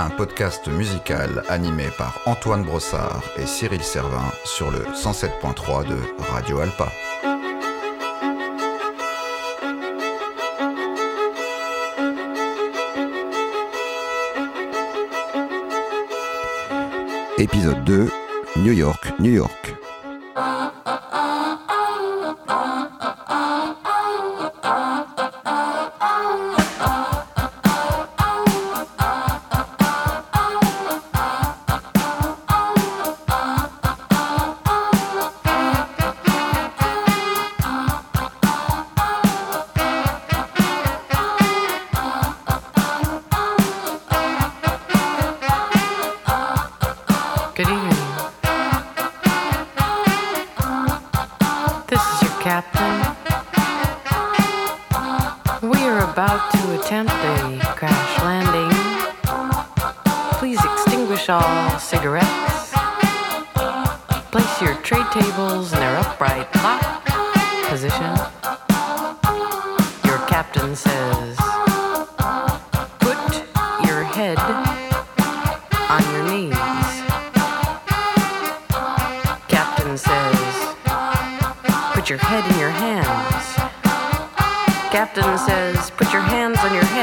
un podcast musical animé par Antoine Brossard et Cyril Servin sur le 107.3 de Radio Alpa. Épisode 2, New York, New York.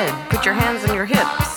head. Put your hands on your hips.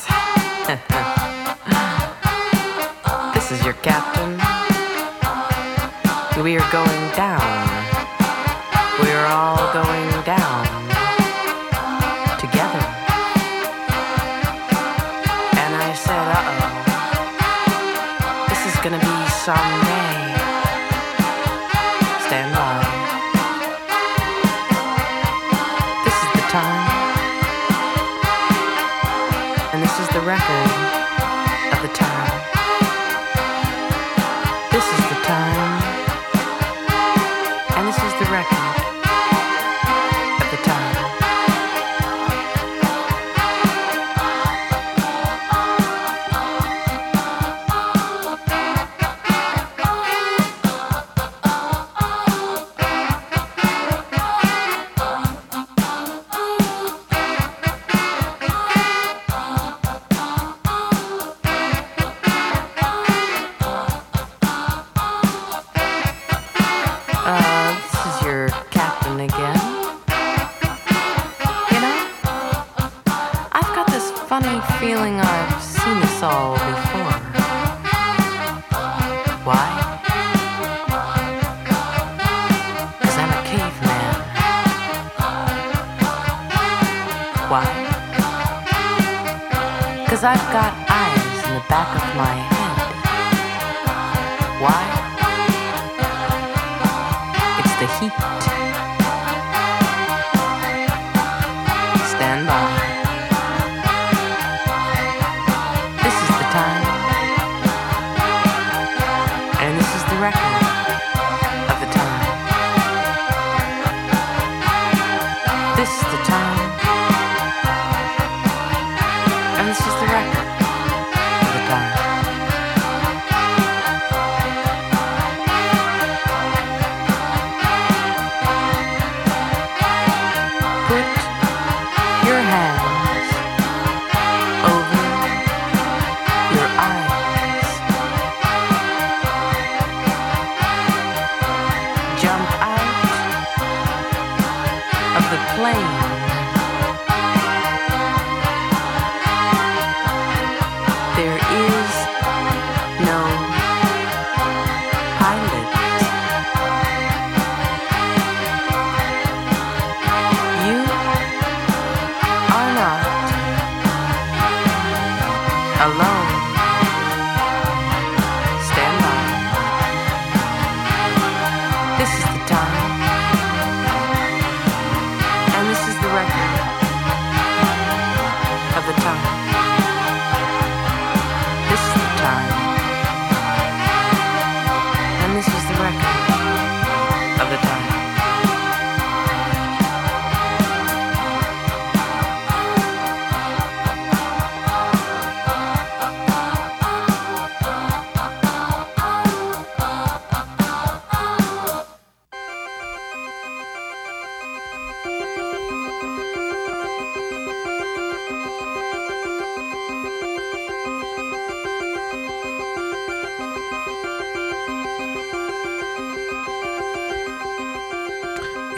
and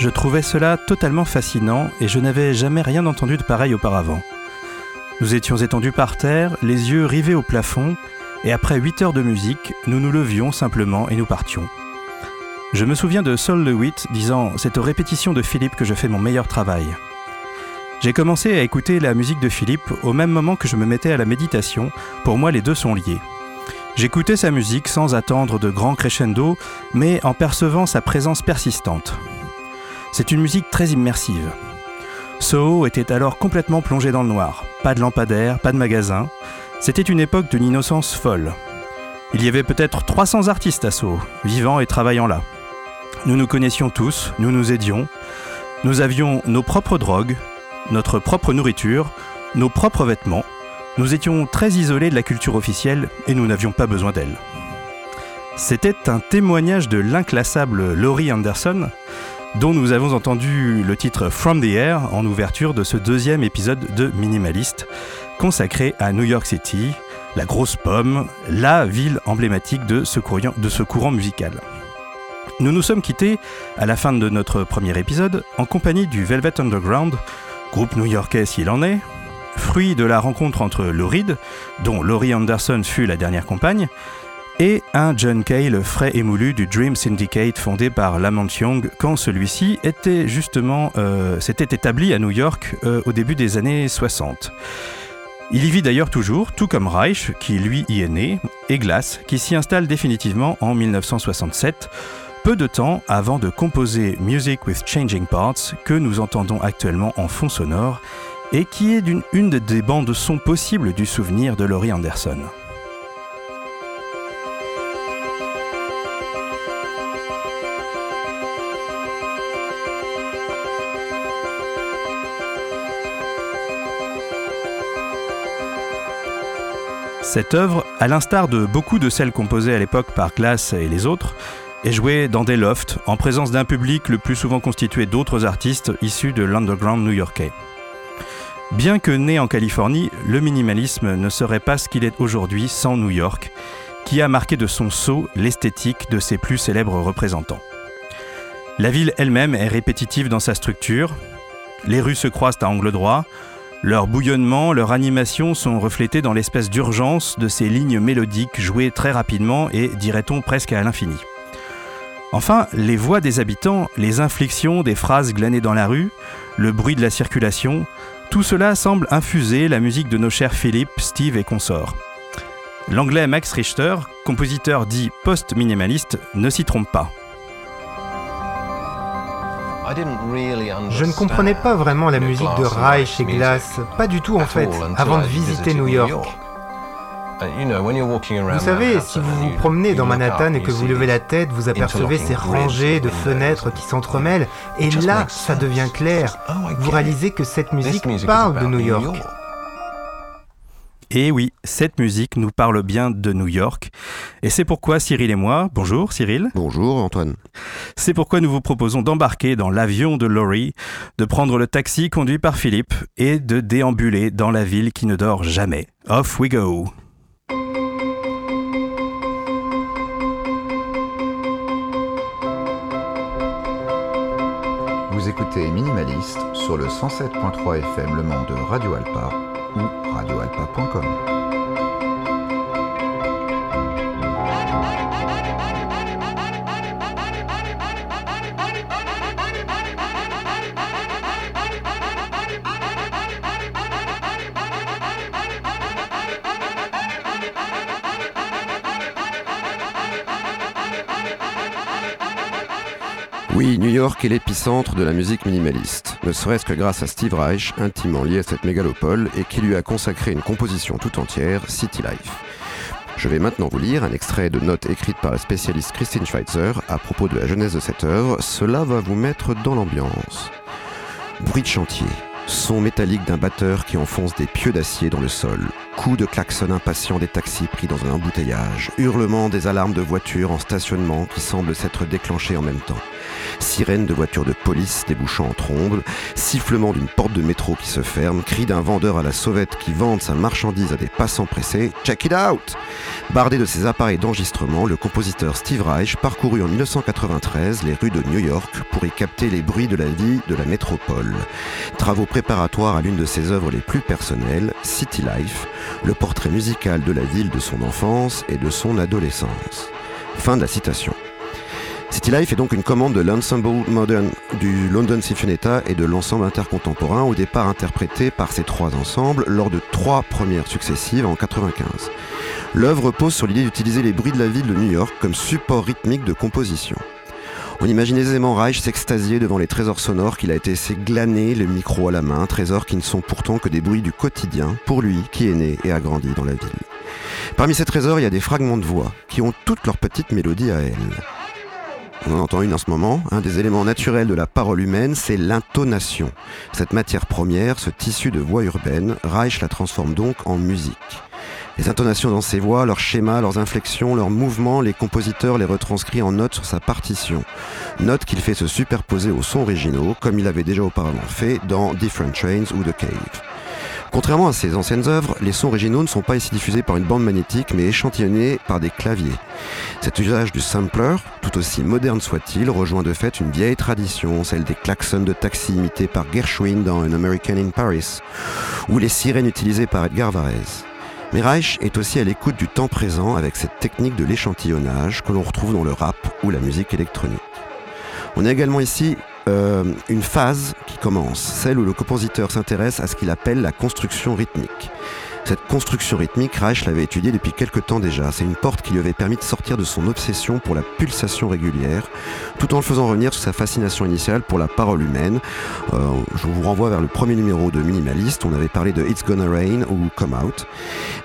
je trouvais cela totalement fascinant et je n'avais jamais rien entendu de pareil auparavant. Nous étions étendus par terre, les yeux rivés au plafond, et après 8 heures de musique, nous nous levions simplement et nous partions. Je me souviens de Saul Lewitt disant C'est aux répétitions de Philippe que je fais mon meilleur travail. J'ai commencé à écouter la musique de Philippe au même moment que je me mettais à la méditation, pour moi les deux sont liés. J'écoutais sa musique sans attendre de grands crescendo, mais en percevant sa présence persistante. C'est une musique très immersive. Soho était alors complètement plongé dans le noir. Pas de lampadaire, pas de magasin. C'était une époque d'une innocence folle. Il y avait peut-être 300 artistes à Soho, vivant et travaillant là. Nous nous connaissions tous, nous nous aidions. Nous avions nos propres drogues, notre propre nourriture, nos propres vêtements. Nous étions très isolés de la culture officielle et nous n'avions pas besoin d'elle. C'était un témoignage de l'inclassable Laurie Anderson, dont nous avons entendu le titre From the Air en ouverture de ce deuxième épisode de Minimalist, consacré à New York City, la grosse pomme, la ville emblématique de ce courant, musical. Nous nous sommes quittés à la fin de notre premier épisode en compagnie du Velvet Underground, groupe new-yorkais s'il en est, fruit de la rencontre entre Lou Reed, dont Laurie Anderson fut la dernière compagne, et un John Kay, le frais émoulu du Dream Syndicate fondé par Lamont Young quand celui-ci était justement euh, s'était établi à New York euh, au début des années 60. Il y vit d'ailleurs toujours, tout comme Reich, qui lui y est né, et Glass, qui s'y installe définitivement en 1967, peu de temps avant de composer Music with Changing Parts, que nous entendons actuellement en fond sonore, et qui est une des bandes son possibles du souvenir de Laurie Anderson. Cette œuvre, à l'instar de beaucoup de celles composées à l'époque par Glass et les autres, est jouée dans des lofts, en présence d'un public le plus souvent constitué d'autres artistes issus de l'underground new-yorkais. Bien que né en Californie, le minimalisme ne serait pas ce qu'il est aujourd'hui sans New York, qui a marqué de son sceau l'esthétique de ses plus célèbres représentants. La ville elle-même est répétitive dans sa structure, les rues se croisent à angle droit, leur bouillonnement, leur animation sont reflétés dans l'espèce d'urgence de ces lignes mélodiques jouées très rapidement et, dirait-on, presque à l'infini. Enfin, les voix des habitants, les inflexions des phrases glanées dans la rue, le bruit de la circulation, tout cela semble infuser la musique de nos chers Philippe, Steve et consorts. L'anglais Max Richter, compositeur dit post-minimaliste, ne s'y trompe pas. Je ne comprenais pas vraiment la musique de Reich et Glass, pas du tout en fait, avant de visiter New York. Vous savez, si vous vous promenez dans Manhattan et que vous levez la tête, vous apercevez ces rangées de fenêtres qui s'entremêlent, et là, ça devient clair. Oh, vous réalisez que cette musique parle de New York. Et oui, cette musique nous parle bien de New York. Et c'est pourquoi Cyril et moi, bonjour Cyril. Bonjour Antoine. C'est pourquoi nous vous proposons d'embarquer dans l'avion de Laurie, de prendre le taxi conduit par Philippe et de déambuler dans la ville qui ne dort jamais. Off we go. Vous écoutez Minimaliste sur le 107.3 FM Le Mans de Radio Alpa ou radioalpa.com. Oui, New York est l'épicentre de la musique minimaliste, ne serait-ce que grâce à Steve Reich, intimement lié à cette mégalopole et qui lui a consacré une composition tout entière, City Life. Je vais maintenant vous lire un extrait de notes écrites par la spécialiste Christine Schweitzer à propos de la jeunesse de cette œuvre. Cela va vous mettre dans l'ambiance. Bruit de chantier, Son métallique d'un batteur qui enfonce des pieux d'acier dans le sol. Coups de klaxon impatient des taxis pris dans un embouteillage. Hurlements des alarmes de voitures en stationnement qui semblent s'être déclenchées en même temps. Sirène de voitures de police débouchant en trombe. Sifflement d'une porte de métro qui se ferme. Cri d'un vendeur à la sauvette qui vende sa marchandise à des passants pressés. Check it out! Bardé de ses appareils d'enregistrement, le compositeur Steve Reich parcourut en 1993 les rues de New York pour y capter les bruits de la vie de la métropole. Travaux préparatoires à l'une de ses œuvres les plus personnelles, City Life, le portrait musical de la ville de son enfance et de son adolescence. Fin de la citation. City Life est donc une commande de l'ensemble modern du London Sinfonietta et de l'ensemble intercontemporain, au départ interprété par ces trois ensembles lors de trois premières successives en 95. L'œuvre repose sur l'idée d'utiliser les bruits de la ville de New York comme support rythmique de composition. On imagine aisément Reich s'extasier devant les trésors sonores qu'il a été laissé glaner le micro à la main, trésors qui ne sont pourtant que des bruits du quotidien pour lui qui est né et a grandi dans la ville. Parmi ces trésors, il y a des fragments de voix qui ont toutes leurs petites mélodies à elles. On en entend une en ce moment. Un des éléments naturels de la parole humaine, c'est l'intonation. Cette matière première, ce tissu de voix urbaine, Reich la transforme donc en musique. Les intonations dans ses voix, leurs schémas, leurs inflexions, leurs mouvements, les compositeurs les retranscrit en notes sur sa partition. Notes qu'il fait se superposer aux sons originaux, comme il avait déjà auparavant fait dans Different Trains ou The Cave. Contrairement à ses anciennes œuvres, les sons originaux ne sont pas ici diffusés par une bande magnétique, mais échantillonnés par des claviers. Cet usage du sampler, tout aussi moderne soit-il, rejoint de fait une vieille tradition, celle des klaxons de taxi imités par Gershwin dans An American in Paris, ou les sirènes utilisées par Edgar Varese. Mais Reich est aussi à l'écoute du temps présent avec cette technique de l'échantillonnage que l'on retrouve dans le rap ou la musique électronique. On a également ici euh, une phase qui commence, celle où le compositeur s'intéresse à ce qu'il appelle la construction rythmique. Cette construction rythmique, Reich l'avait étudiée depuis quelque temps déjà. C'est une porte qui lui avait permis de sortir de son obsession pour la pulsation régulière, tout en le faisant revenir sur sa fascination initiale pour la parole humaine. Euh, je vous renvoie vers le premier numéro de Minimaliste. On avait parlé de It's Gonna Rain ou Come Out.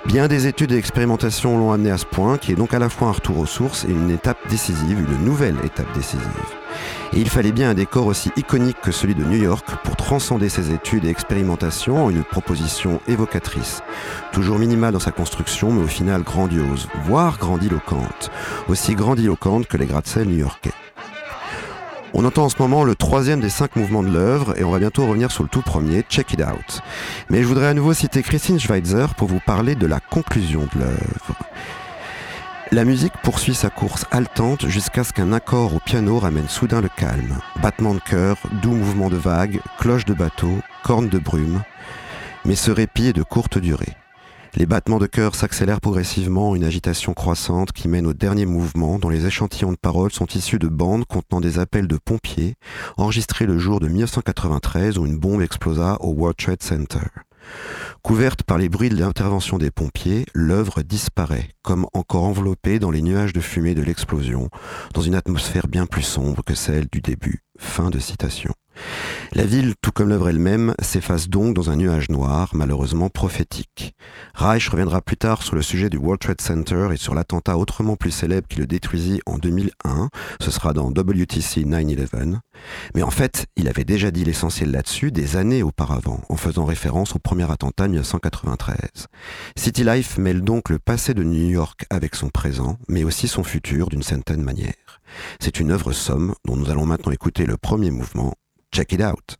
Bien des études et expérimentations l'ont amené à ce point, qui est donc à la fois un retour aux sources et une étape décisive, une nouvelle étape décisive. Il fallait bien un décor aussi iconique que celui de New York pour transcender ses études et expérimentations en une proposition évocatrice. Toujours minimale dans sa construction, mais au final grandiose, voire grandiloquente. Aussi grandiloquente que les gratte-ciel new-yorkais. On entend en ce moment le troisième des cinq mouvements de l'œuvre et on va bientôt revenir sur le tout premier, Check It Out. Mais je voudrais à nouveau citer Christine Schweitzer pour vous parler de la conclusion de l'œuvre. La musique poursuit sa course haletante jusqu'à ce qu'un accord au piano ramène soudain le calme. Battement de cœur, doux mouvement de vagues, cloche de bateau, cornes de brume. Mais ce répit est de courte durée. Les battements de cœur s'accélèrent progressivement en une agitation croissante qui mène au dernier mouvement dont les échantillons de paroles sont issus de bandes contenant des appels de pompiers enregistrés le jour de 1993 où une bombe explosa au World Trade Center. Couverte par les bruits de l'intervention des pompiers, l'œuvre disparaît, comme encore enveloppée dans les nuages de fumée de l'explosion, dans une atmosphère bien plus sombre que celle du début. Fin de citation. La ville, tout comme l'œuvre elle-même, s'efface donc dans un nuage noir, malheureusement prophétique. Reich reviendra plus tard sur le sujet du World Trade Center et sur l'attentat autrement plus célèbre qui le détruisit en 2001. Ce sera dans WTC 9-11. Mais en fait, il avait déjà dit l'essentiel là-dessus des années auparavant, en faisant référence au premier attentat de 1993. City Life mêle donc le passé de New York avec son présent, mais aussi son futur d'une certaine manière. C'est une œuvre somme dont nous allons maintenant écouter le premier mouvement, Check it out.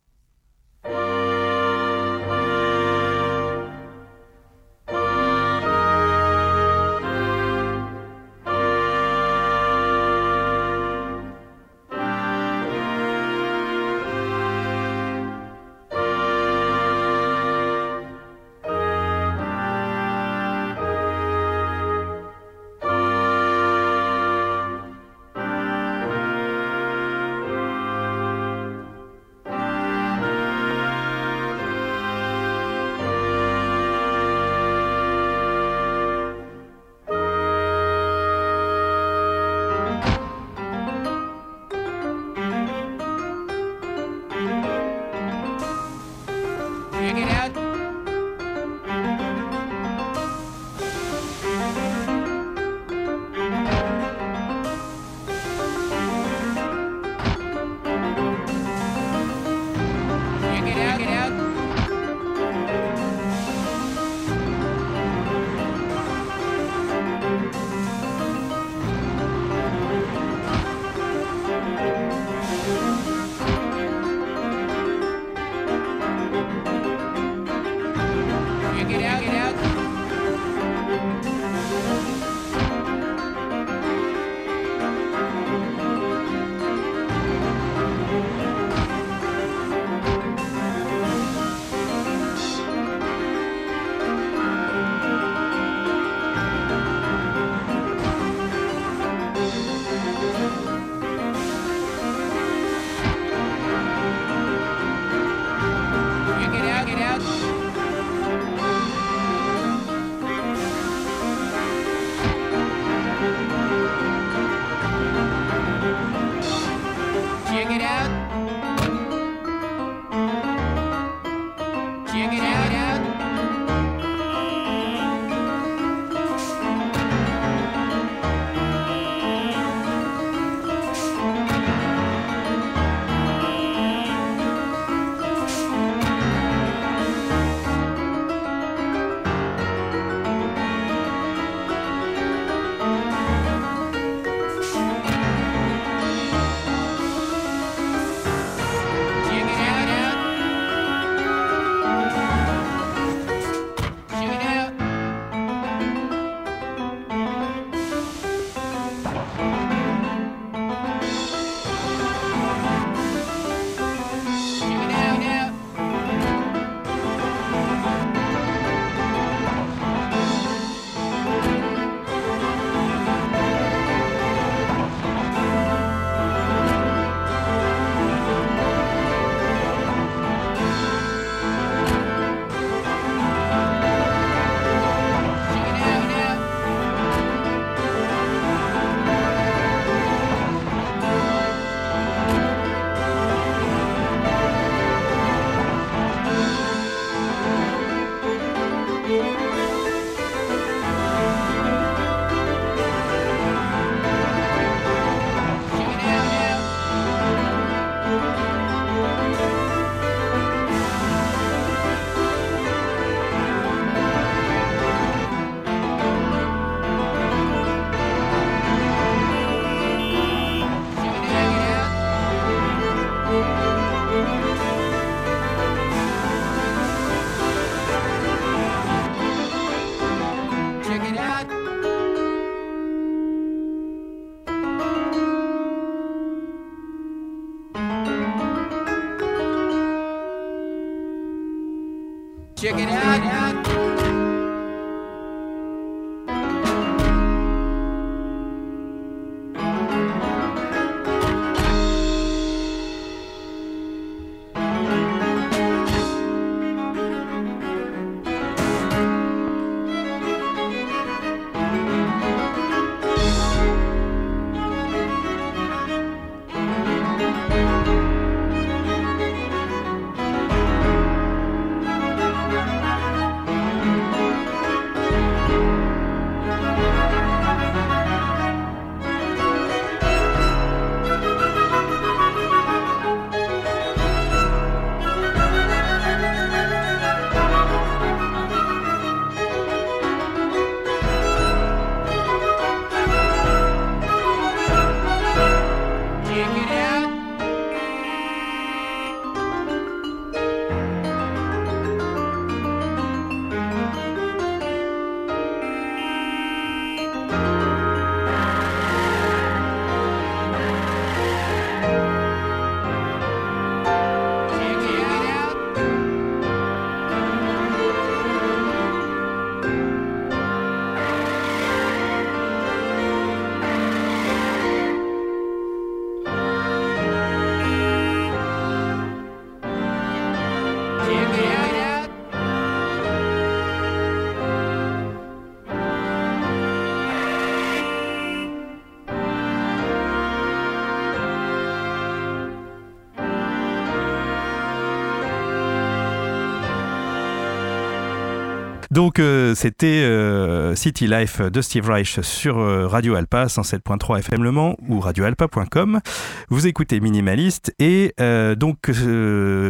Donc euh, c'était euh, City Life de Steve Reich sur euh, Radio Alpa 107.3 FM Le Mans ou radioalpa.com. Vous écoutez Minimaliste et donc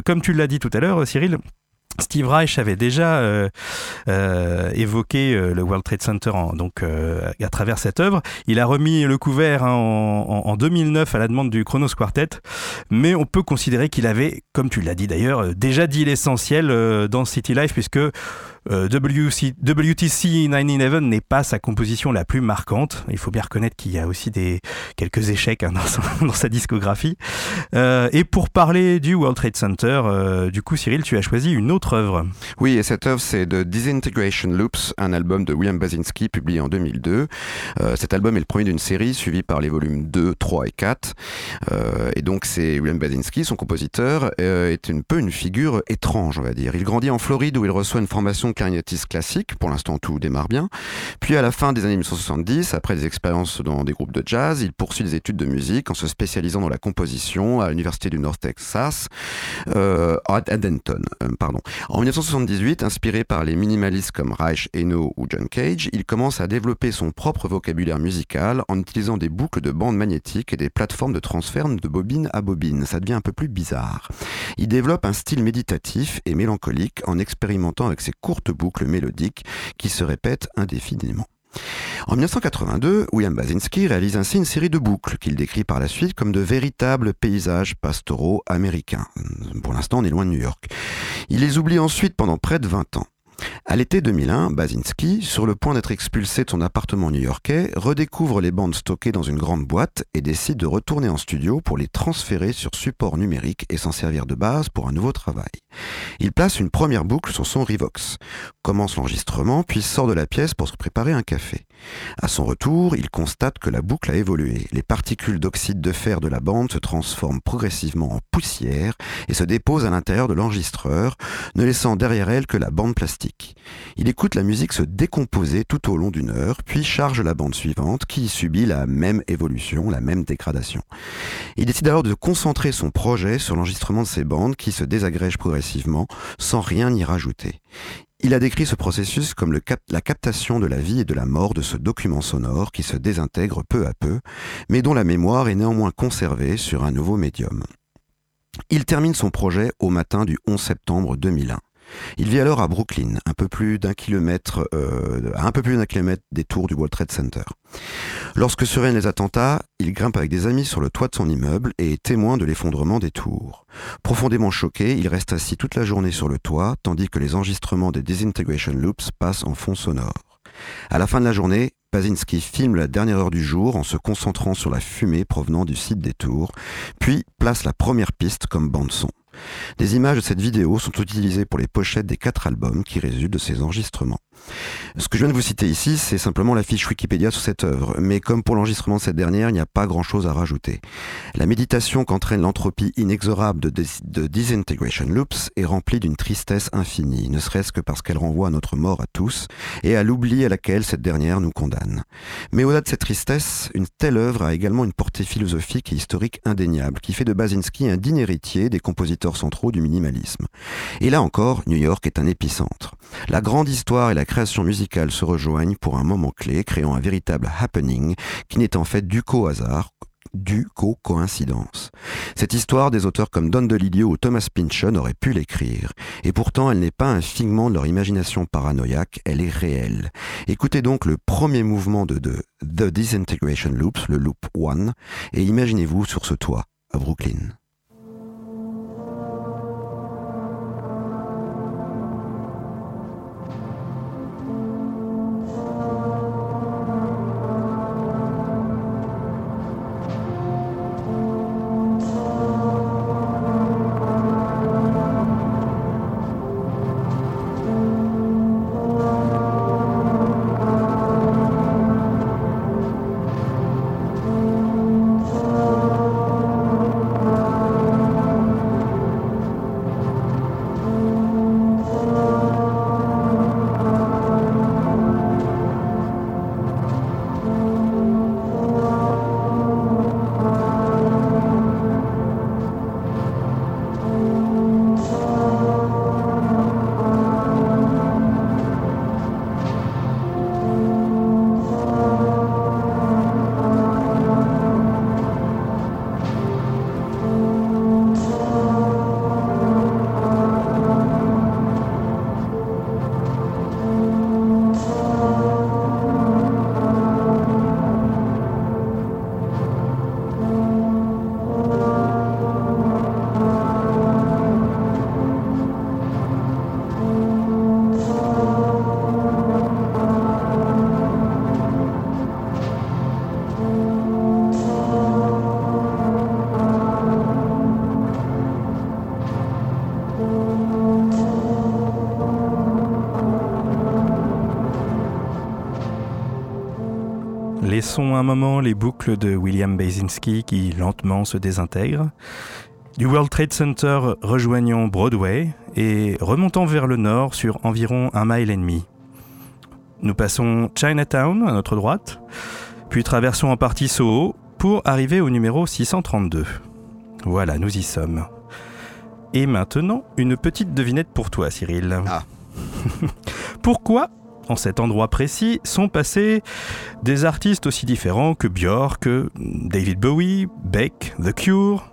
comme tu l'as dit tout à l'heure Cyril, Steve Reich avait déjà évoqué le World Trade Center donc, à travers cette œuvre. Il a remis le couvert hein, en, 2009 à la demande du Chronos Quartet, mais on peut considérer qu'il avait, comme tu l'as dit d'ailleurs, déjà dit l'essentiel dans City Life, puisque WTC 911 n'est pas sa composition la plus marquante. Il faut bien reconnaître qu'il y a aussi des, quelques échecs hein, dans, sa discographie. et pour parler du World Trade Center, du coup Cyril, tu as choisi une autre œuvre. Oui, et cette œuvre, c'est The Disintegration Loops, un album de William Basinski publié en 2002. Euh, cet album est le premier d'une série suivi par les volumes 2, 3 et 4. Euh, et donc, c'est William Basinski, son compositeur, euh, est un peu une figure étrange, on va dire. Il grandit en Floride où il reçoit une formation clarinettiste classique. Pour l'instant, tout démarre bien. Puis, à la fin des années 1970, après des expériences dans des groupes de jazz, il poursuit des études de musique en se spécialisant dans la composition à l'Université du North Texas, à Denton, pardon. En 1978, inspiré par les minimalistes comme Reich, Eno ou John Cage, il commence à développer son propre vocabulaire musical en utilisant des boucles de bandes magnétiques et des plateformes de transfert de bobine à bobine. Ça devient un peu plus bizarre. Il développe un style méditatif et mélancolique en expérimentant avec ces courtes boucles mélodiques qui se répètent indéfiniment. En 1982, William Basinski réalise ainsi une série de boucles qu'il décrit par la suite comme de véritables paysages pastoraux américains. Pour l'instant, on est loin de New York. Il les oublie ensuite pendant près de 20 ans. À l'été 2001, Basinski, sur le point d'être expulsé de son appartement new-yorkais, redécouvre les bandes stockées dans une grande boîte et décide de retourner en studio pour les transférer sur support numérique et s'en servir de base pour un nouveau travail. Il place une première boucle sur son Revox, commence l'enregistrement, puis sort de la pièce pour se préparer un café. À son retour, il constate que la boucle a évolué. Les particules d'oxyde de fer de la bande se transforment progressivement en poussière et se déposent à l'intérieur de l'enregistreur, ne laissant derrière elle que la bande plastique. Il écoute la musique se décomposer tout au long d'une heure, puis charge la bande suivante qui subit la même évolution, la même dégradation. Il décide alors de concentrer son projet sur l'enregistrement de ces bandes qui se désagrègent progressivement sans rien y rajouter. Il a décrit ce processus comme la captation de la vie et de la mort de ce document sonore qui se désintègre peu à peu, mais dont la mémoire est néanmoins conservée sur un nouveau médium. Il termine son projet au matin du 11 septembre 2001. Il vit alors à Brooklyn, un peu plus d'un kilomètre, euh, un peu plus d'un kilomètre des tours du World Trade Center. Lorsque surviennent les attentats, il grimpe avec des amis sur le toit de son immeuble et est témoin de l'effondrement des tours. Profondément choqué, il reste assis toute la journée sur le toit, tandis que les enregistrements des Disintegration Loops passent en fond sonore. À la fin de la journée, Pazinski filme la dernière heure du jour en se concentrant sur la fumée provenant du site des tours, puis place la première piste comme bande-son. Des images de cette vidéo sont utilisées pour les pochettes des quatre albums qui résultent de ces enregistrements. Ce que je viens de vous citer ici, c'est simplement la fiche Wikipédia sur cette œuvre, mais comme pour l'enregistrement de cette dernière, il n'y a pas grand-chose à rajouter. La méditation qu'entraîne l'entropie inexorable de, Disintegration Loops est remplie d'une tristesse infinie, ne serait-ce que parce qu'elle renvoie à notre mort à tous et à l'oubli à laquelle cette dernière nous condamne. Mais au-delà de cette tristesse, une telle œuvre a également une portée philosophique et historique indéniable, qui fait de Basinski un digne héritier des compositeurs centraux du minimalisme. Et là encore, New York est un épicentre. La grande histoire et la création musicale se rejoignent pour un moment clé, créant un véritable happening qui n'est en fait du co-hasard du co-coïncidence. Cette histoire, des auteurs comme Don DeLillo ou Thomas Pynchon auraient pu l'écrire, et pourtant elle n'est pas un figment de leur imagination paranoïaque, elle est réelle. Écoutez donc le premier mouvement de, de The Disintegration Loops, le loop 1, et imaginez-vous sur ce toit à Brooklyn. Un moment les boucles de William Basinski qui lentement se désintègrent. Du World Trade Center rejoignons Broadway et remontons vers le nord sur environ un mile et demi. Nous passons Chinatown à notre droite, puis traversons en partie Soho pour arriver au numéro 632. Voilà, nous y sommes. Et maintenant, une petite devinette pour toi, Cyril. Ah. Pourquoi en cet endroit précis sont passés des artistes aussi différents que Björk, David Bowie, Beck, The Cure,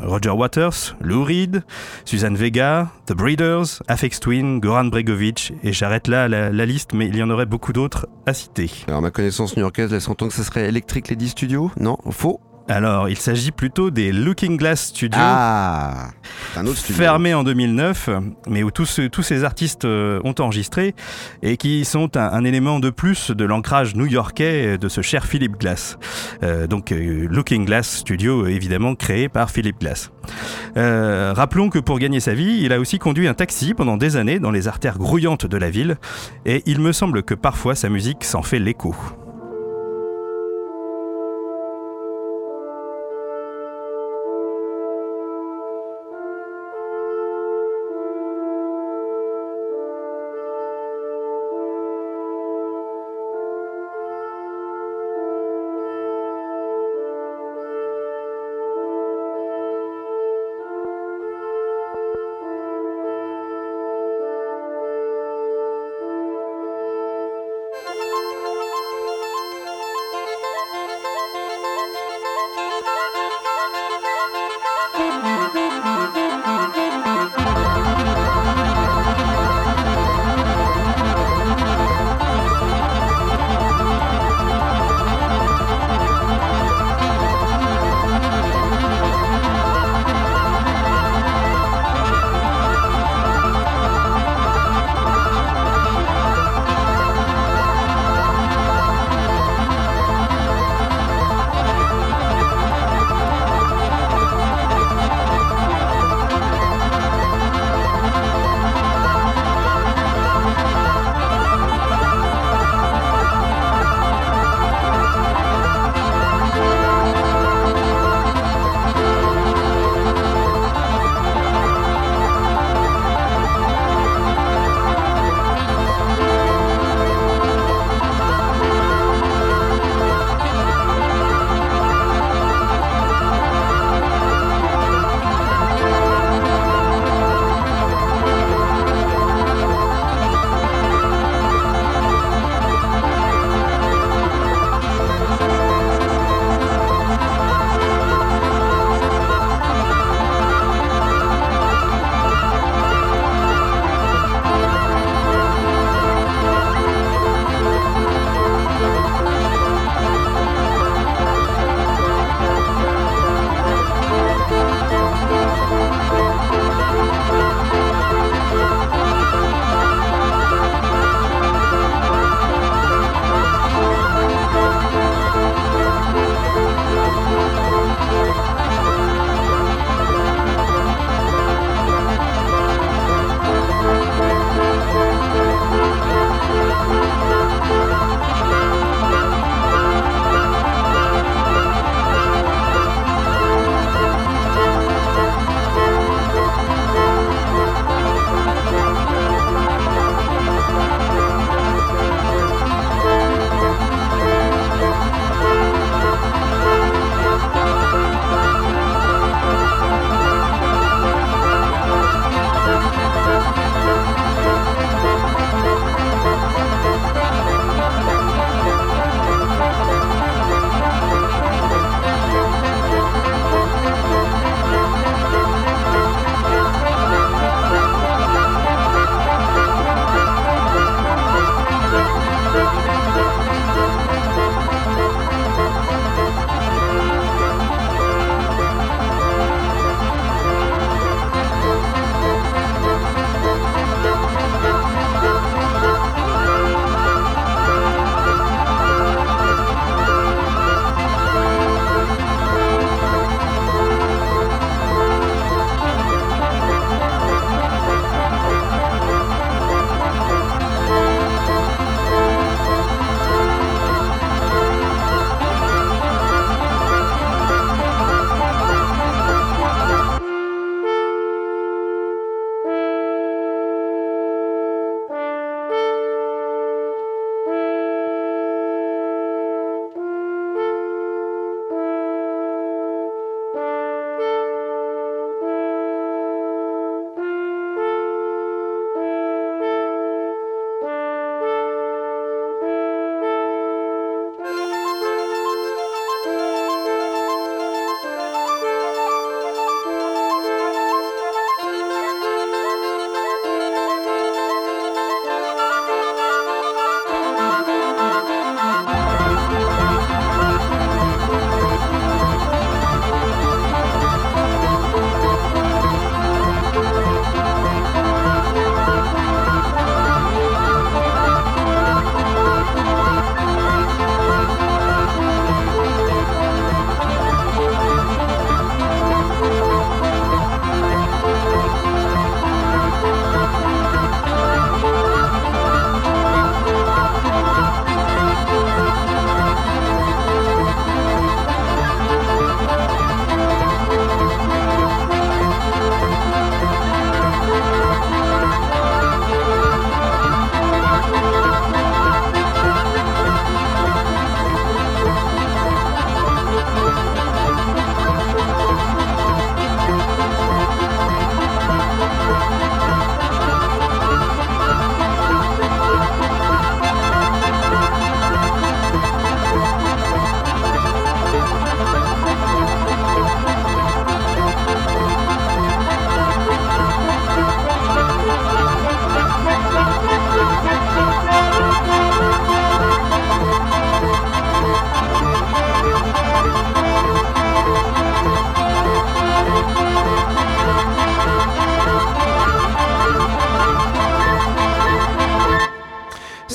Roger Waters, Lou Reed, Suzanne Vega, The Breeders, Afex Twin, Goran Bregovic, et j'arrête là la, liste, mais il y en aurait beaucoup d'autres à citer. Alors ma connaissance new-yorkaise laisse entendre que ce serait Electric Lady Studio Non, faux alors, il s'agit plutôt des Looking Glass Studios, ah, un autre studio. fermé en 2009, mais où tous, tous ces artistes euh, ont enregistré et qui sont un, un élément de plus de l'ancrage new-yorkais de ce cher Philip Glass. Euh, donc, euh, Looking Glass Studio, évidemment créé par Philip Glass. Euh, rappelons que pour gagner sa vie, il a aussi conduit un taxi pendant des années dans les artères grouillantes de la ville, et il me semble que parfois sa musique s'en fait l'écho.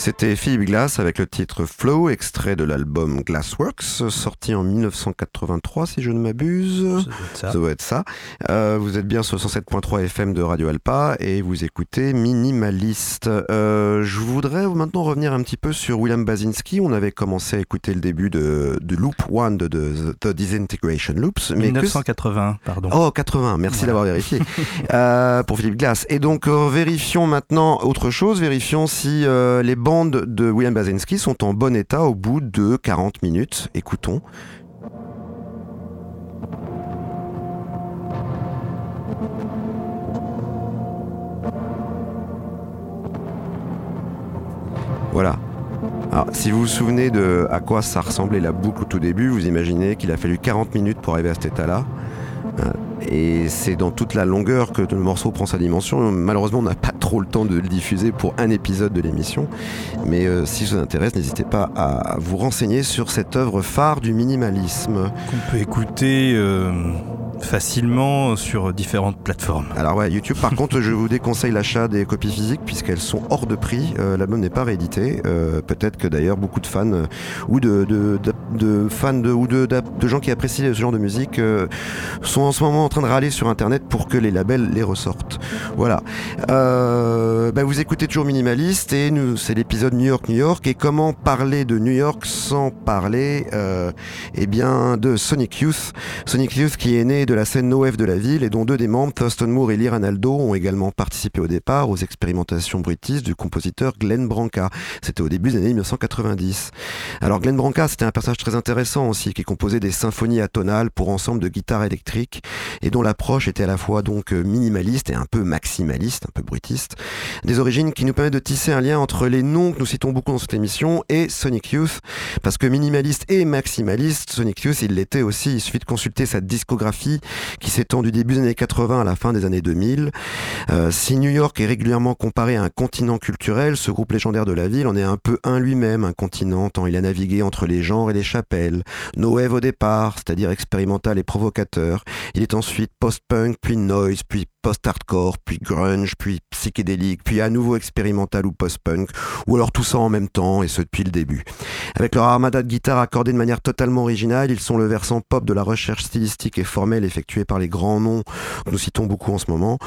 C'était Philippe Glass avec le titre Flow, extrait de l'album Glassworks, sorti en 1983 si je ne m'abuse. Ça doit être ça. Euh, vous êtes bien sur 107.3 FM de Radio Alpa et vous écoutez Minimaliste. Euh, je voudrais maintenant revenir un petit peu sur William Basinski. On avait commencé à écouter le début de, Loop 1 de, The Disintegration Loops. Mais 1980, pardon. Oh, 80, merci d'avoir vérifié. Euh, pour Philippe Glass. Et donc, vérifions maintenant autre chose. Vérifions si les de William Basinski sont en bon état au bout de 40 minutes. Écoutons. Voilà. Alors, si vous vous souvenez de à quoi ça ressemblait la boucle au tout début, vous imaginez qu'il a fallu 40 minutes pour arriver à cet état-là. Euh, et c'est dans toute la longueur que le morceau prend sa dimension. Malheureusement, on n'a pas trop le temps de le diffuser pour un épisode de l'émission. Mais euh, si ça vous intéresse, n'hésitez pas à vous renseigner sur cette œuvre phare du minimalisme. Qu'on peut écouter. Euh, facilement sur différentes plateformes. Alors ouais, YouTube par contre, je vous déconseille l'achat des copies physiques puisqu'elles sont hors de prix. Euh, l'album n'est pas réédité. Euh, peut-être que d'ailleurs beaucoup de fans euh, ou de, de, fans de, ou de, gens qui apprécient ce genre de musique sont en ce moment en train de râler sur Internet pour que les labels les ressortent. Voilà. Bah, vous écoutez toujours Minimaliste et nous, c'est l'épisode New York New York et comment parler de New York sans parler eh bien de Sonic Youth. Sonic Youth qui est né de la scène no de la ville et dont deux des membres, Thurston Moore et Lee Ranaldo, ont également participé au départ aux expérimentations bruitistes du compositeur Glenn Branca. C'était au début des années 1990. Alors Glenn Branca, c'était un personnage très intéressant aussi, qui composait des symphonies atonales pour ensemble de guitares électriques et dont l'approche était à la fois donc minimaliste et un peu maximaliste, un peu bruitiste. Des origines qui nous permettent de tisser un lien entre les noms que nous citons beaucoup dans cette émission et Sonic Youth, parce que minimaliste et maximaliste, Sonic Youth, il l'était aussi. Il suffit de consulter sa discographie qui s'étend du début des années 80 à la fin des années 2000. Euh, si New York est régulièrement comparé à un continent culturel, ce groupe légendaire de la ville en est un peu un lui-même, un continent, tant il a navigué entre les genres et les chapelles. No au départ, c'est-à-dire expérimental et provocateur. Il est ensuite post-punk, puis noise, puis post-hardcore, puis grunge, puis psychédélique, puis à nouveau expérimental ou post-punk, ou alors tout ça en même temps, et ce depuis le début. Avec leur armada de guitares accordée de manière totalement originale, ils sont le versant pop de la recherche stylistique et formelle effectuée par les grands noms que nous citons beaucoup en ce moment.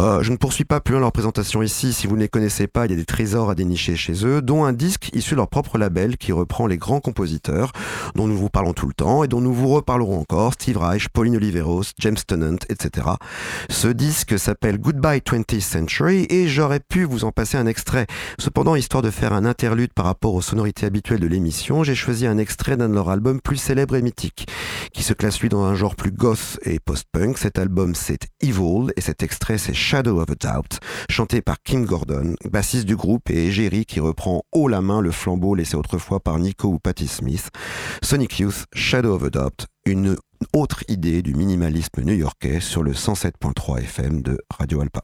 Euh, je ne poursuis pas plus leur présentation ici, si vous ne les connaissez pas, il y a des trésors à dénicher chez eux, dont un disque issu de leur propre label qui reprend les grands compositeurs, dont nous vous parlons tout le temps, et dont nous vous reparlerons encore, Steve Reich, Pauline Oliveros, James Tennant, etc. Ce disque que s'appelle Goodbye 20th Century et j'aurais pu vous en passer un extrait. Cependant, histoire de faire un interlude par rapport aux sonorités habituelles de l'émission, j'ai choisi un extrait d'un de leurs albums plus célèbres et mythiques, qui se classe lui dans un genre plus goth et post-punk. Cet album c'est Evil et cet extrait c'est Shadow of a Doubt, chanté par Kim Gordon, bassiste du groupe et Jerry qui reprend haut la main le flambeau laissé autrefois par Nico ou Patti Smith. Sonic Youth, Shadow of a Doubt, une autre idée du minimalisme new-yorkais sur le 107.3 FM de Radio Alpa.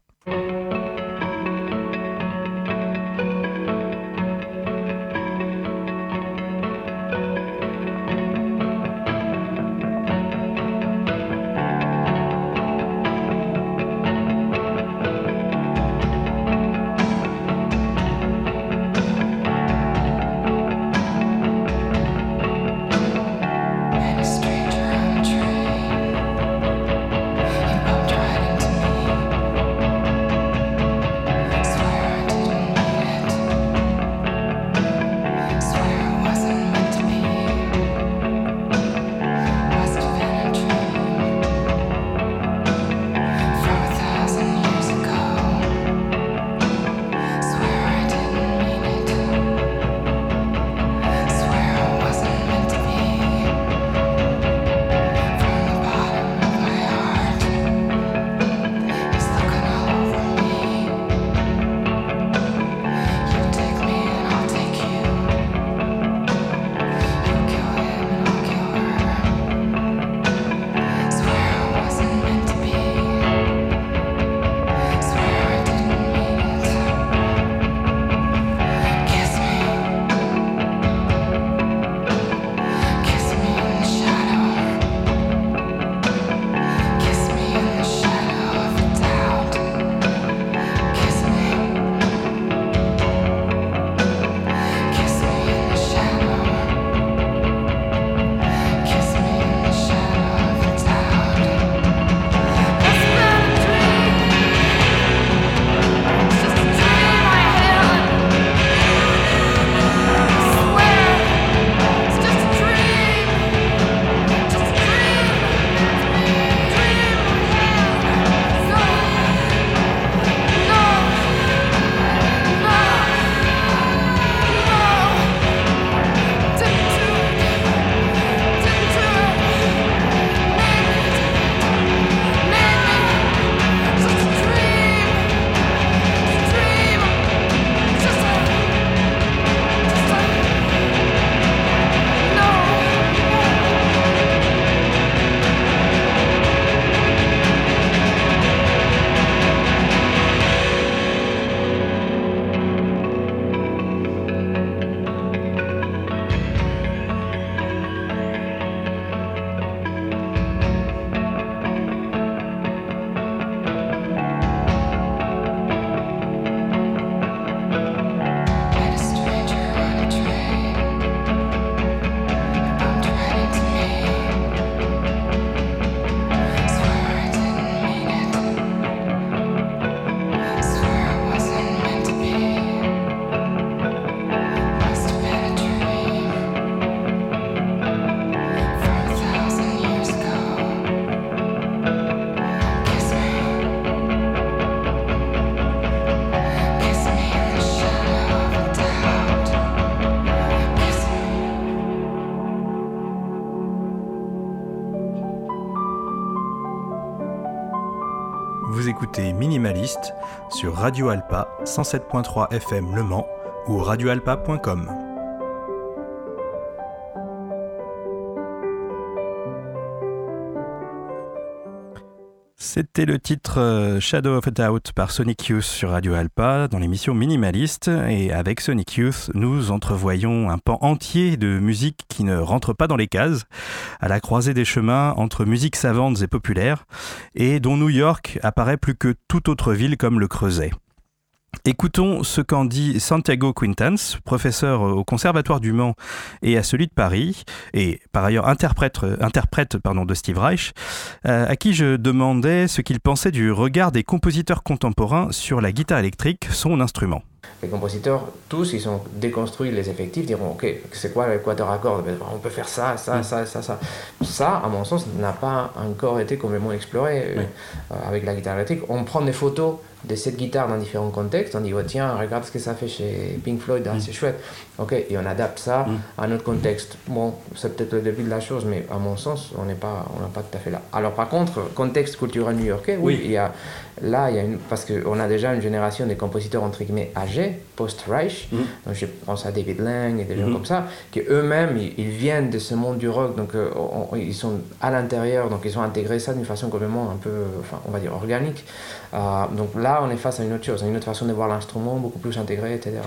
Vous écoutez Minimaliste sur Radio Alpa 107.3 FM Le Mans ou radioalpa.com. C'était le titre euh, Shadow of a Doubt par Sonic Youth sur Radio Alpa dans l'émission Minimaliste. Et avec Sonic Youth, nous entrevoyons un pan entier de musique qui ne rentre pas dans les cases, à la croisée des chemins entre musiques savantes et populaires, et dont New York apparaît plus que toute autre ville comme le Creuset. Écoutons ce qu'en dit Santiago Quintans, professeur au Conservatoire du Mans et à celui de Paris, et par ailleurs interprète, interprète pardon, de Steve Reich, euh, à qui je demandais ce qu'il pensait du regard des compositeurs contemporains sur la guitare électrique, son instrument. Les compositeurs, tous, ils ont déconstruit les effectifs, diront Ok, c'est quoi l'équateur à cordes On peut faire ça, ça, mm. ça, ça, ça. Ça, à mon sens, n'a pas encore été complètement exploré euh, avec la guitare électrique. On prend des photos de cette guitare dans différents contextes. On dit, oh, tiens, regarde ce que ça fait chez Pink Floyd, hein, mm. c'est chouette. Ok, et on adapte ça mm. à notre contexte. Bon, c'est peut-être le début de la chose, mais à mon sens, on n'est pas, on n'a pas tout à fait là. Alors par contre, contexte culturel new-yorkais, oui, il y a, là, il y a une, parce qu'on a déjà une génération de compositeurs entre guillemets âgés, post-Reich. Mm. Donc je pense à David Lang et des gens comme ça, qui eux-mêmes, ils, viennent de ce monde du rock, donc euh, ils sont à l'intérieur, donc ils ont intégré ça d'une façon complètement un peu, enfin, on va dire organique. Euh, donc là, on est face à une autre chose, une autre façon de voir l'instrument, beaucoup plus intégré, etc.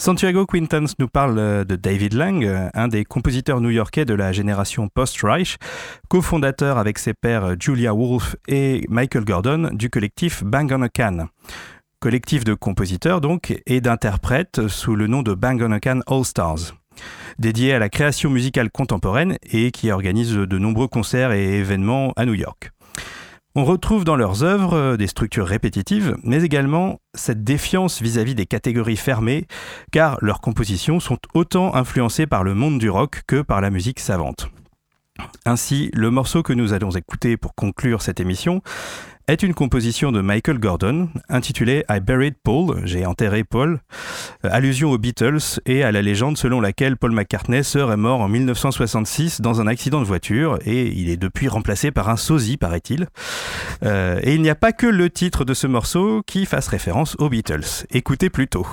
Santiago Quintans nous parle euh, de David Lang, euh, un des compositeurs new-yorkais de la génération post-Reich, cofondateur avec ses pères Julia Wolf et Michael Gordon du collectif Bang on a Can. Collectif de compositeurs donc et d'interprètes sous le nom de Bang on a Can All Stars dédié à la création musicale contemporaine et qui organise de nombreux concerts et événements à New York. On retrouve dans leurs œuvres euh, des structures répétitives, mais également cette défiance vis-à-vis des catégories fermées, car leurs compositions sont autant influencées par le monde du rock que par la musique savante. Ainsi, le morceau que nous allons écouter pour conclure cette émission est une composition de Michael Gordon intitulée I Buried Paul, j'ai enterré Paul, euh, allusion aux Beatles et à la légende selon laquelle Paul McCartney serait mort en 1966 dans un accident de voiture et il est depuis remplacé par un sosie, paraît-il. Euh, et il n'y a pas que le titre de ce morceau qui fasse référence aux Beatles. Écoutez plutôt.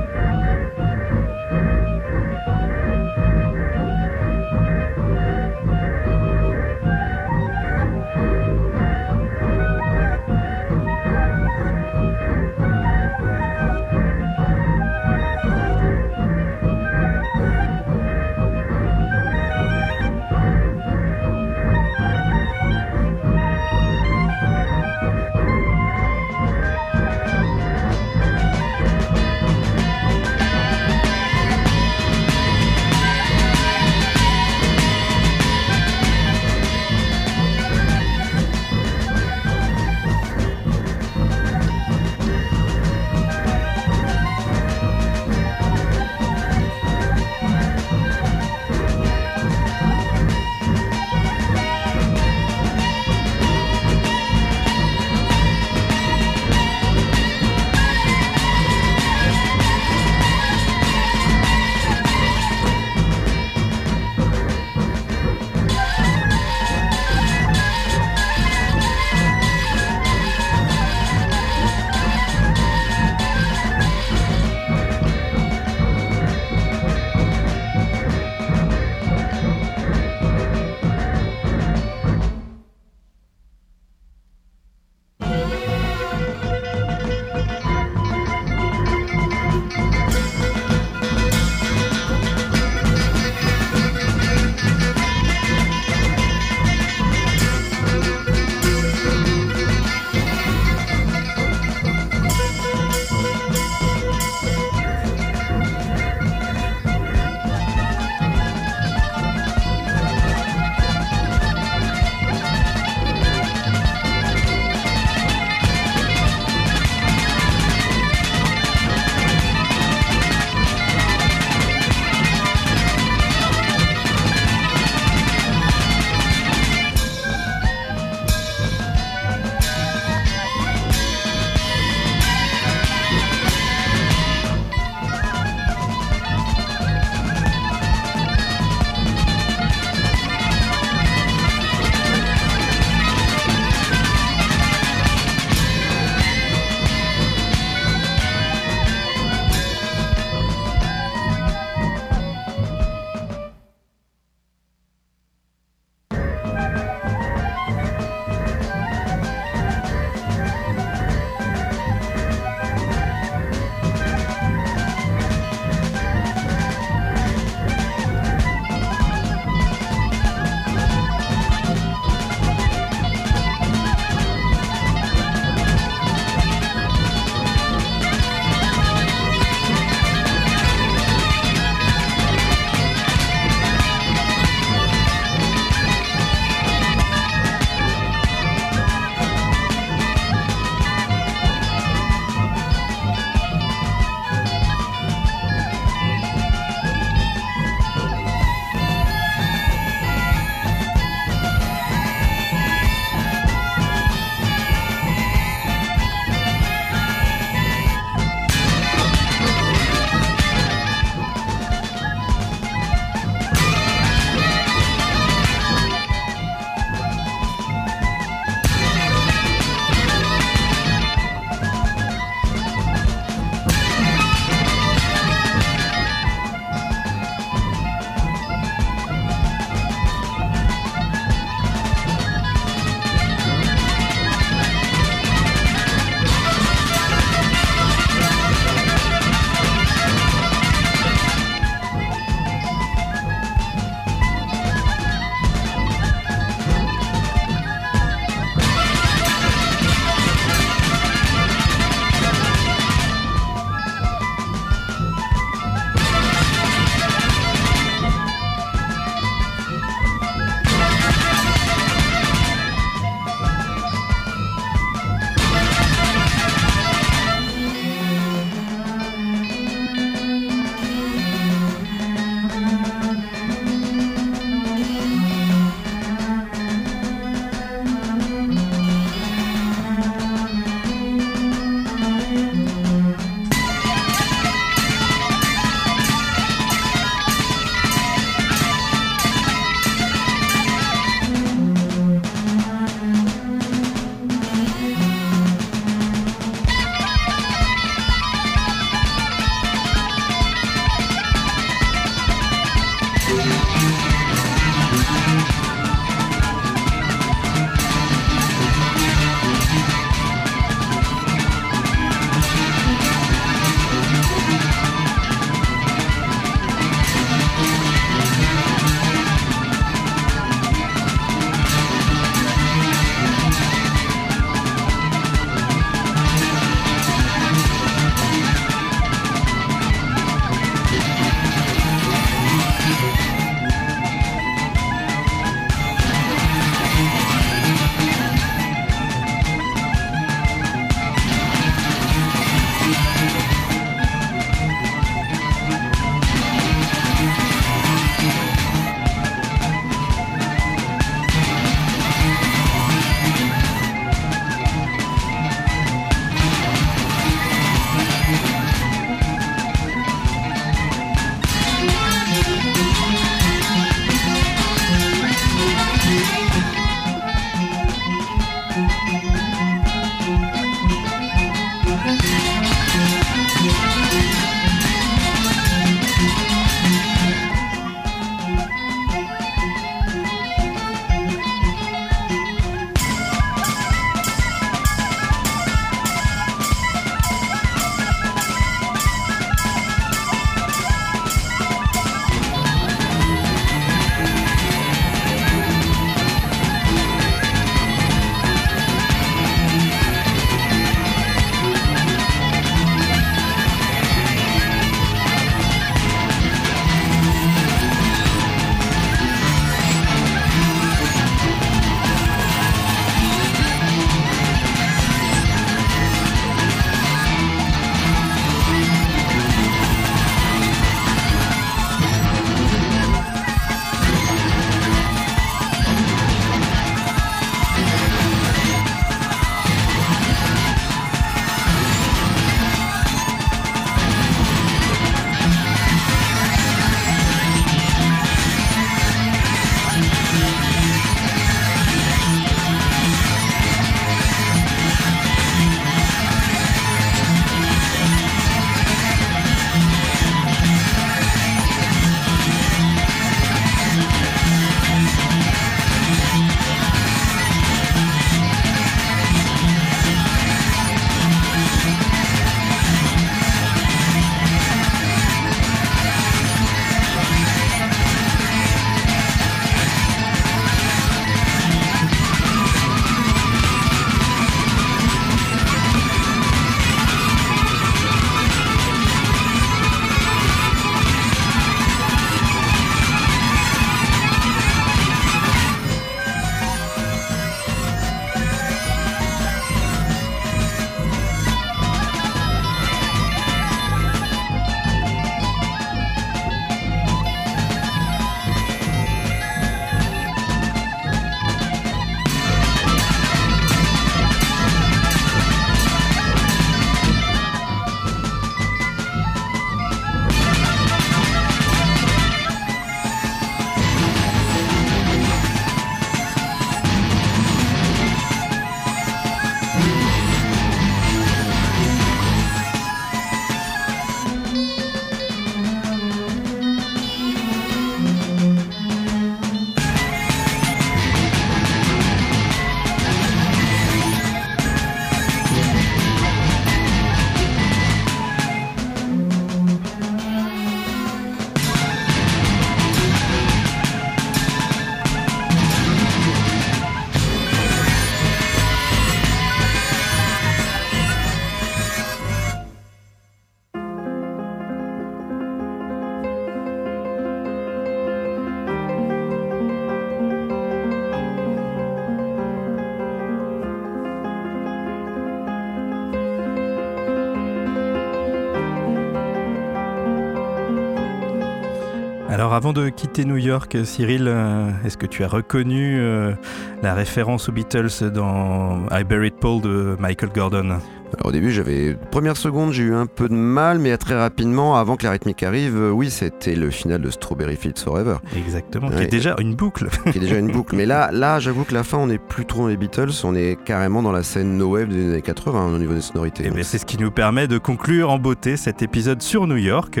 Avant de quitter New York, Cyril, euh, est-ce que tu as reconnu euh, la référence aux Beatles dans I Buried Paul de Michael Gordon? Au début, j'avais première seconde, j'ai eu un peu de mal, mais très rapidement, avant que la rythmique arrive, euh, oui, c'était le final de Strawberry Fields Forever. Exactement, qui est déjà une boucle. qui est déjà une boucle. Mais là, là, j'avoue que la fin, on n'est plus trop dans les Beatles, on est carrément dans la scène no wave des années 80 au niveau des sonorités. Et eh c'est ce qui nous permet de conclure en beauté cet épisode sur New York.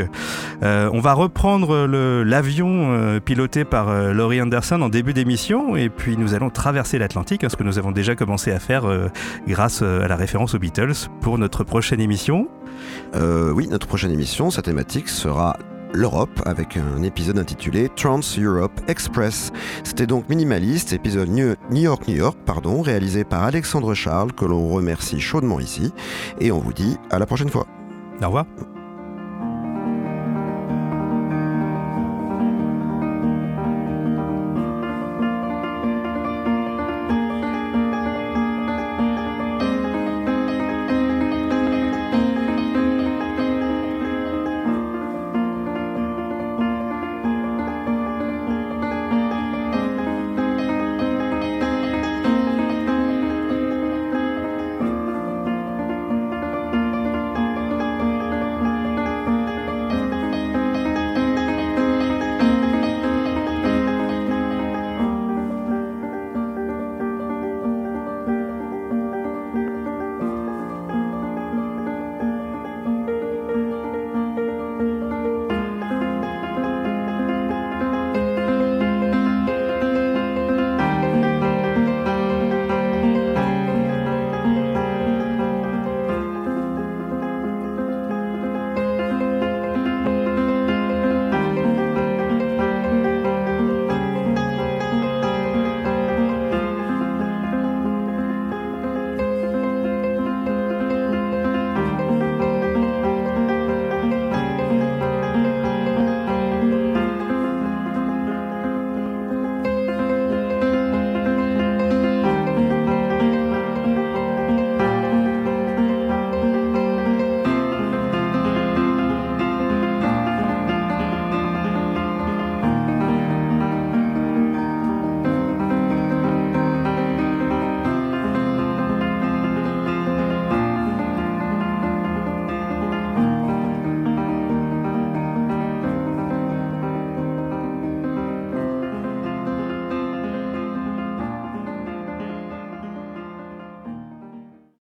Euh, on va reprendre l'avion euh, piloté par Laurie Anderson en début d'émission, et puis nous allons traverser l'Atlantique, hein, ce que nous avons déjà commencé à faire grâce à la référence aux Beatles pour notre prochaine émission euh, Oui, notre prochaine émission, sa thématique sera l'Europe avec un épisode intitulé Trans Europe Express. C'était donc minimaliste, épisode New York New York, pardon, réalisé par Alexandre Charles que l'on remercie chaudement ici et on vous dit à la prochaine fois. Au revoir.